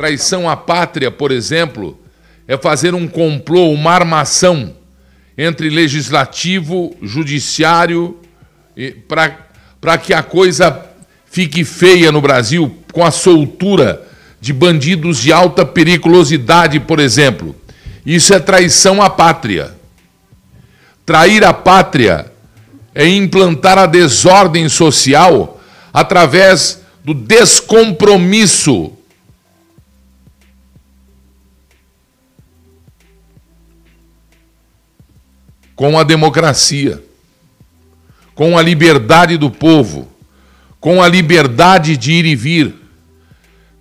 Traição à pátria, por exemplo, é fazer um complô, uma armação entre legislativo, judiciário, para que a coisa fique feia no Brasil com a soltura de bandidos de alta periculosidade, por exemplo. Isso é traição à pátria. Trair a pátria é implantar a desordem social através do descompromisso com a democracia, com a liberdade do povo, com a liberdade de ir e vir.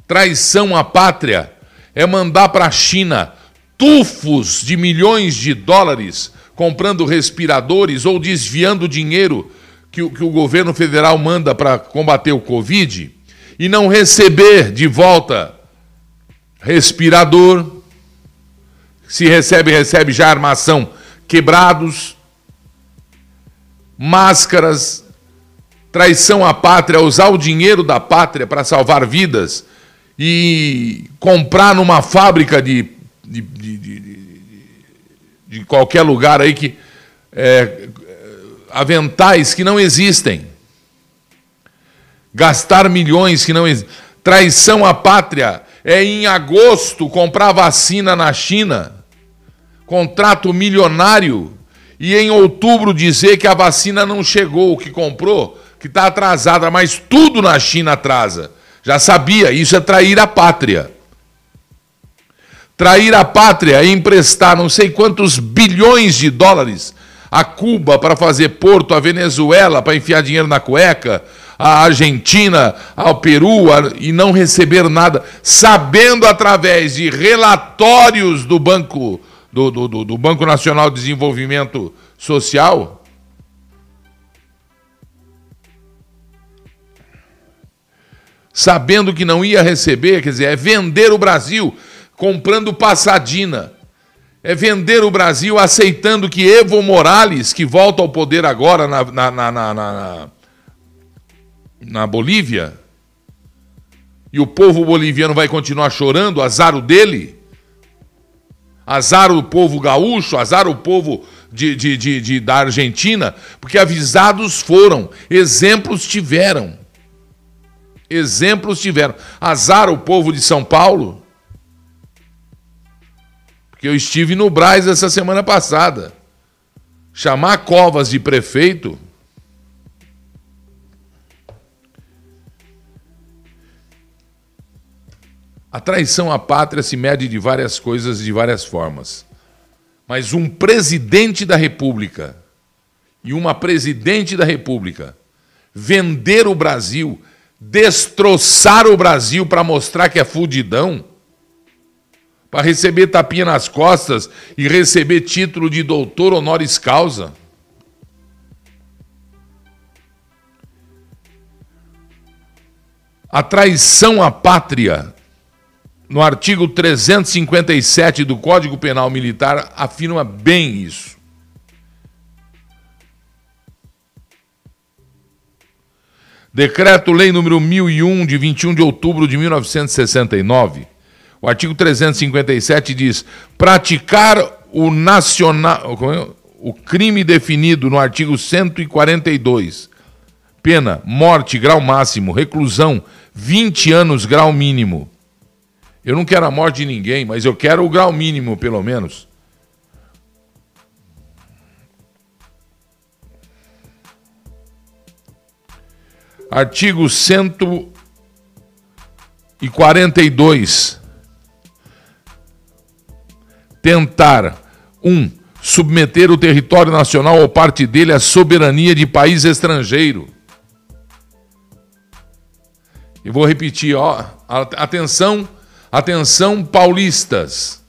Traição à pátria é mandar para a China tufos de milhões de dólares comprando respiradores ou desviando dinheiro que, que o governo federal manda para combater o Covid e não receber de volta respirador. Se recebe, recebe já armação quebrados, máscaras, traição à pátria, usar o dinheiro da pátria para salvar vidas e comprar numa fábrica de, de, de, de, de qualquer lugar aí que. É, aventais que não existem. Gastar milhões que não existem. Traição à pátria é em agosto comprar vacina na China, contrato milionário, e em outubro dizer que a vacina não chegou, que comprou, que está atrasada, mas tudo na China atrasa. Já sabia, isso é trair a pátria. Trair a pátria é emprestar não sei quantos bilhões de dólares a Cuba para fazer porto, a Venezuela para enfiar dinheiro na cueca, a Argentina, ao Peru a, e não receber nada, sabendo através de relatórios do Banco, do, do, do Banco Nacional de Desenvolvimento Social sabendo que não ia receber, quer dizer, é vender o Brasil comprando passadina. É vender o Brasil aceitando que Evo Morales, que volta ao poder agora na, na, na, na, na Bolívia, e o povo boliviano vai continuar chorando, azar o dele, azar o povo gaúcho, azar o povo de, de, de, de, da Argentina, porque avisados foram, exemplos tiveram exemplos tiveram. Azar o povo de São Paulo, porque eu estive no Braz essa semana passada. Chamar Covas de prefeito. A traição à pátria se mede de várias coisas de várias formas. Mas um presidente da República e uma presidente da República vender o Brasil destroçar o Brasil para mostrar que é fudidão, para receber tapinha nas costas e receber título de doutor honoris causa. A traição à pátria, no artigo 357 do Código Penal Militar, afirma bem isso. Decreto-Lei número 1001, de 21 de outubro de 1969. O artigo 357 diz: praticar o nacional. É? O crime definido no artigo 142. Pena: morte, grau máximo, reclusão, 20 anos, grau mínimo. Eu não quero a morte de ninguém, mas eu quero o grau mínimo, pelo menos. Artigo 142. Tentar. 1. Um, submeter o território nacional ou parte dele à soberania de país estrangeiro. E vou repetir, ó, atenção, atenção paulistas,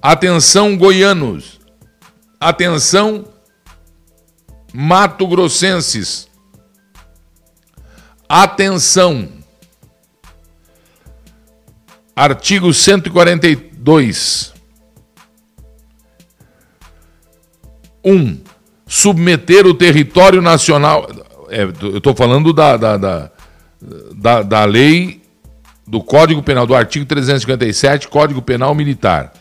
atenção goianos, atenção mato-grossenses, Atenção! Artigo 142. 1. Um, submeter o território nacional. É, eu estou falando da, da, da, da, da lei do Código Penal, do artigo 357, Código Penal Militar.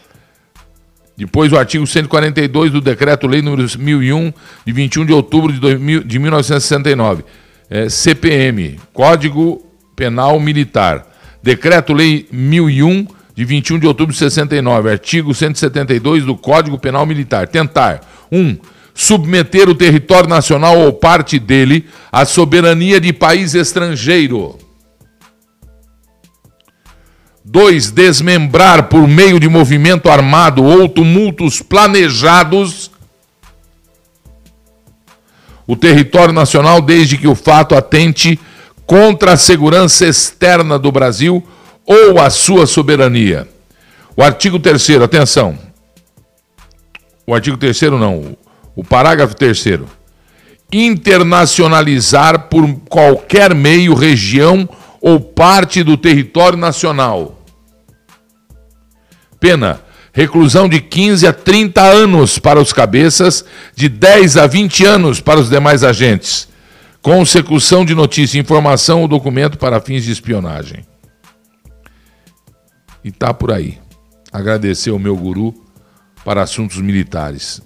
Depois o artigo 142 do Decreto-Lei número 1001, de 21 de outubro de, 2000, de 1969. É, CPM, Código Penal Militar. Decreto-Lei 1001, de 21 de outubro de 69. Artigo 172 do Código Penal Militar. Tentar. 1. Um, submeter o território nacional ou parte dele à soberania de país estrangeiro. 2. Desmembrar por meio de movimento armado ou tumultos planejados o território nacional desde que o fato atente contra a segurança externa do Brasil ou a sua soberania. O artigo 3 atenção. O artigo 3 não, o parágrafo 3 internacionalizar por qualquer meio, região ou parte do território nacional. Pena: reclusão de 15 a 30 anos para os cabeças, de 10 a 20 anos para os demais agentes. Consecução de notícia, informação ou documento para fins de espionagem. E tá por aí. Agradecer ao meu guru para assuntos militares.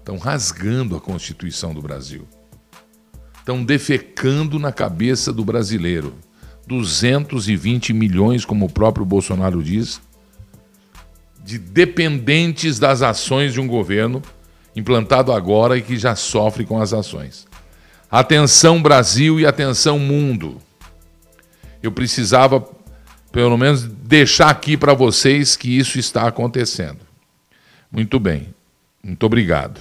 Estão rasgando a Constituição do Brasil. Estão defecando na cabeça do brasileiro. 220 milhões, como o próprio Bolsonaro diz, de dependentes das ações de um governo implantado agora e que já sofre com as ações. Atenção Brasil e atenção mundo. Eu precisava, pelo menos, deixar aqui para vocês que isso está acontecendo. Muito bem. Muito obrigado.